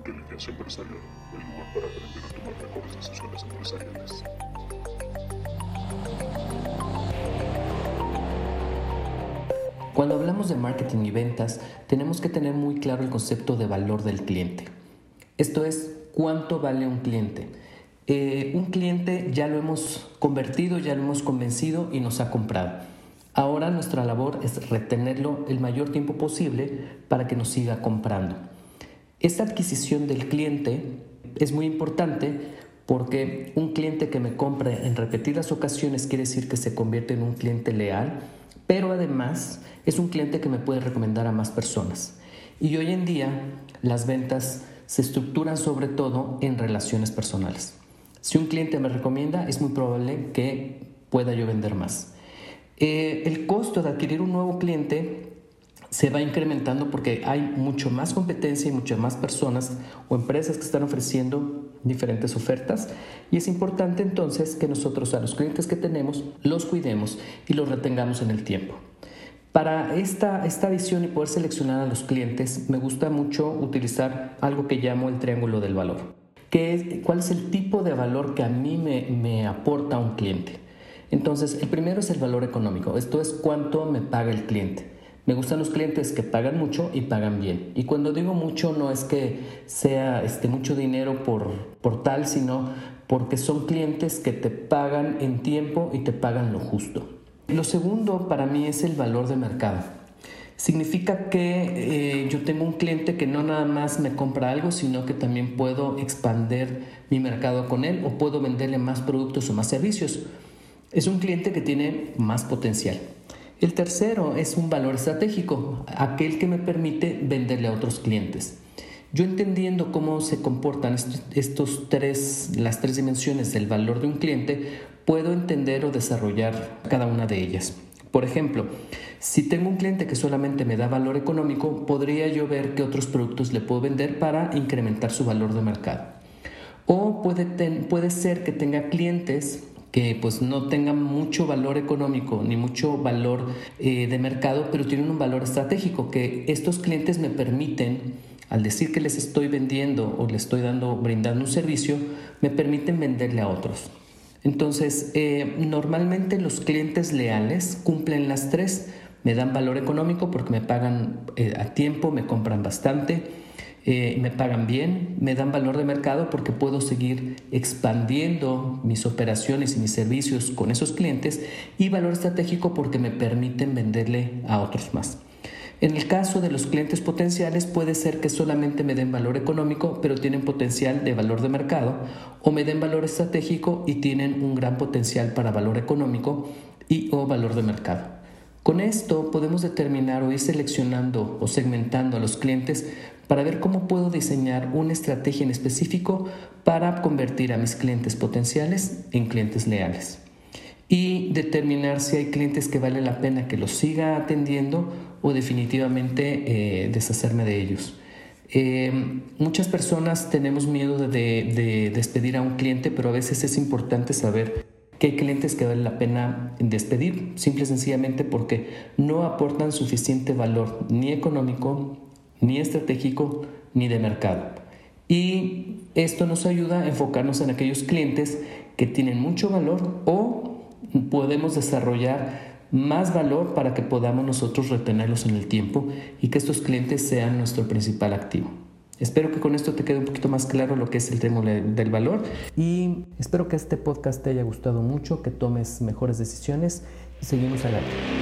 Inteligencia Empresarial, el lugar para aprender a tomar mejores decisiones empresariales. Cuando hablamos de marketing y ventas, tenemos que tener muy claro el concepto de valor del cliente. Esto es, ¿cuánto vale un cliente? Eh, un cliente ya lo hemos convertido, ya lo hemos convencido y nos ha comprado. Ahora nuestra labor es retenerlo el mayor tiempo posible para que nos siga comprando. Esta adquisición del cliente es muy importante porque un cliente que me compre en repetidas ocasiones quiere decir que se convierte en un cliente leal, pero además es un cliente que me puede recomendar a más personas. Y hoy en día las ventas se estructuran sobre todo en relaciones personales. Si un cliente me recomienda, es muy probable que pueda yo vender más. Eh, el costo de adquirir un nuevo cliente se va incrementando porque hay mucho más competencia y muchas más personas o empresas que están ofreciendo diferentes ofertas y es importante entonces que nosotros a los clientes que tenemos los cuidemos y los retengamos en el tiempo. Para esta, esta visión y poder seleccionar a los clientes me gusta mucho utilizar algo que llamo el triángulo del valor. ¿Qué es, ¿Cuál es el tipo de valor que a mí me, me aporta un cliente? Entonces, el primero es el valor económico, esto es cuánto me paga el cliente. Me gustan los clientes que pagan mucho y pagan bien. Y cuando digo mucho no es que sea este, mucho dinero por, por tal, sino porque son clientes que te pagan en tiempo y te pagan lo justo. Lo segundo para mí es el valor de mercado. Significa que eh, yo tengo un cliente que no nada más me compra algo, sino que también puedo expandir mi mercado con él o puedo venderle más productos o más servicios. Es un cliente que tiene más potencial. El tercero es un valor estratégico, aquel que me permite venderle a otros clientes. Yo entendiendo cómo se comportan estos tres, las tres dimensiones del valor de un cliente, puedo entender o desarrollar cada una de ellas. Por ejemplo, si tengo un cliente que solamente me da valor económico, podría yo ver qué otros productos le puedo vender para incrementar su valor de mercado. O puede, puede ser que tenga clientes que pues no tengan mucho valor económico ni mucho valor eh, de mercado, pero tienen un valor estratégico, que estos clientes me permiten, al decir que les estoy vendiendo o les estoy dando, brindando un servicio, me permiten venderle a otros. Entonces, eh, normalmente los clientes leales cumplen las tres, me dan valor económico porque me pagan eh, a tiempo, me compran bastante, eh, me pagan bien, me dan valor de mercado porque puedo seguir expandiendo mis operaciones y mis servicios con esos clientes y valor estratégico porque me permiten venderle a otros más. En el caso de los clientes potenciales puede ser que solamente me den valor económico pero tienen potencial de valor de mercado o me den valor estratégico y tienen un gran potencial para valor económico y o valor de mercado. Con esto podemos determinar o ir seleccionando o segmentando a los clientes para ver cómo puedo diseñar una estrategia en específico para convertir a mis clientes potenciales en clientes leales. Y determinar si hay clientes que vale la pena que los siga atendiendo o definitivamente eh, deshacerme de ellos. Eh, muchas personas tenemos miedo de despedir a un cliente, pero a veces es importante saber que hay clientes que vale la pena despedir, simple y sencillamente porque no aportan suficiente valor ni económico, ni estratégico, ni de mercado. Y esto nos ayuda a enfocarnos en aquellos clientes que tienen mucho valor o podemos desarrollar más valor para que podamos nosotros retenerlos en el tiempo y que estos clientes sean nuestro principal activo. Espero que con esto te quede un poquito más claro lo que es el tema del valor y espero que este podcast te haya gustado mucho, que tomes mejores decisiones y seguimos adelante.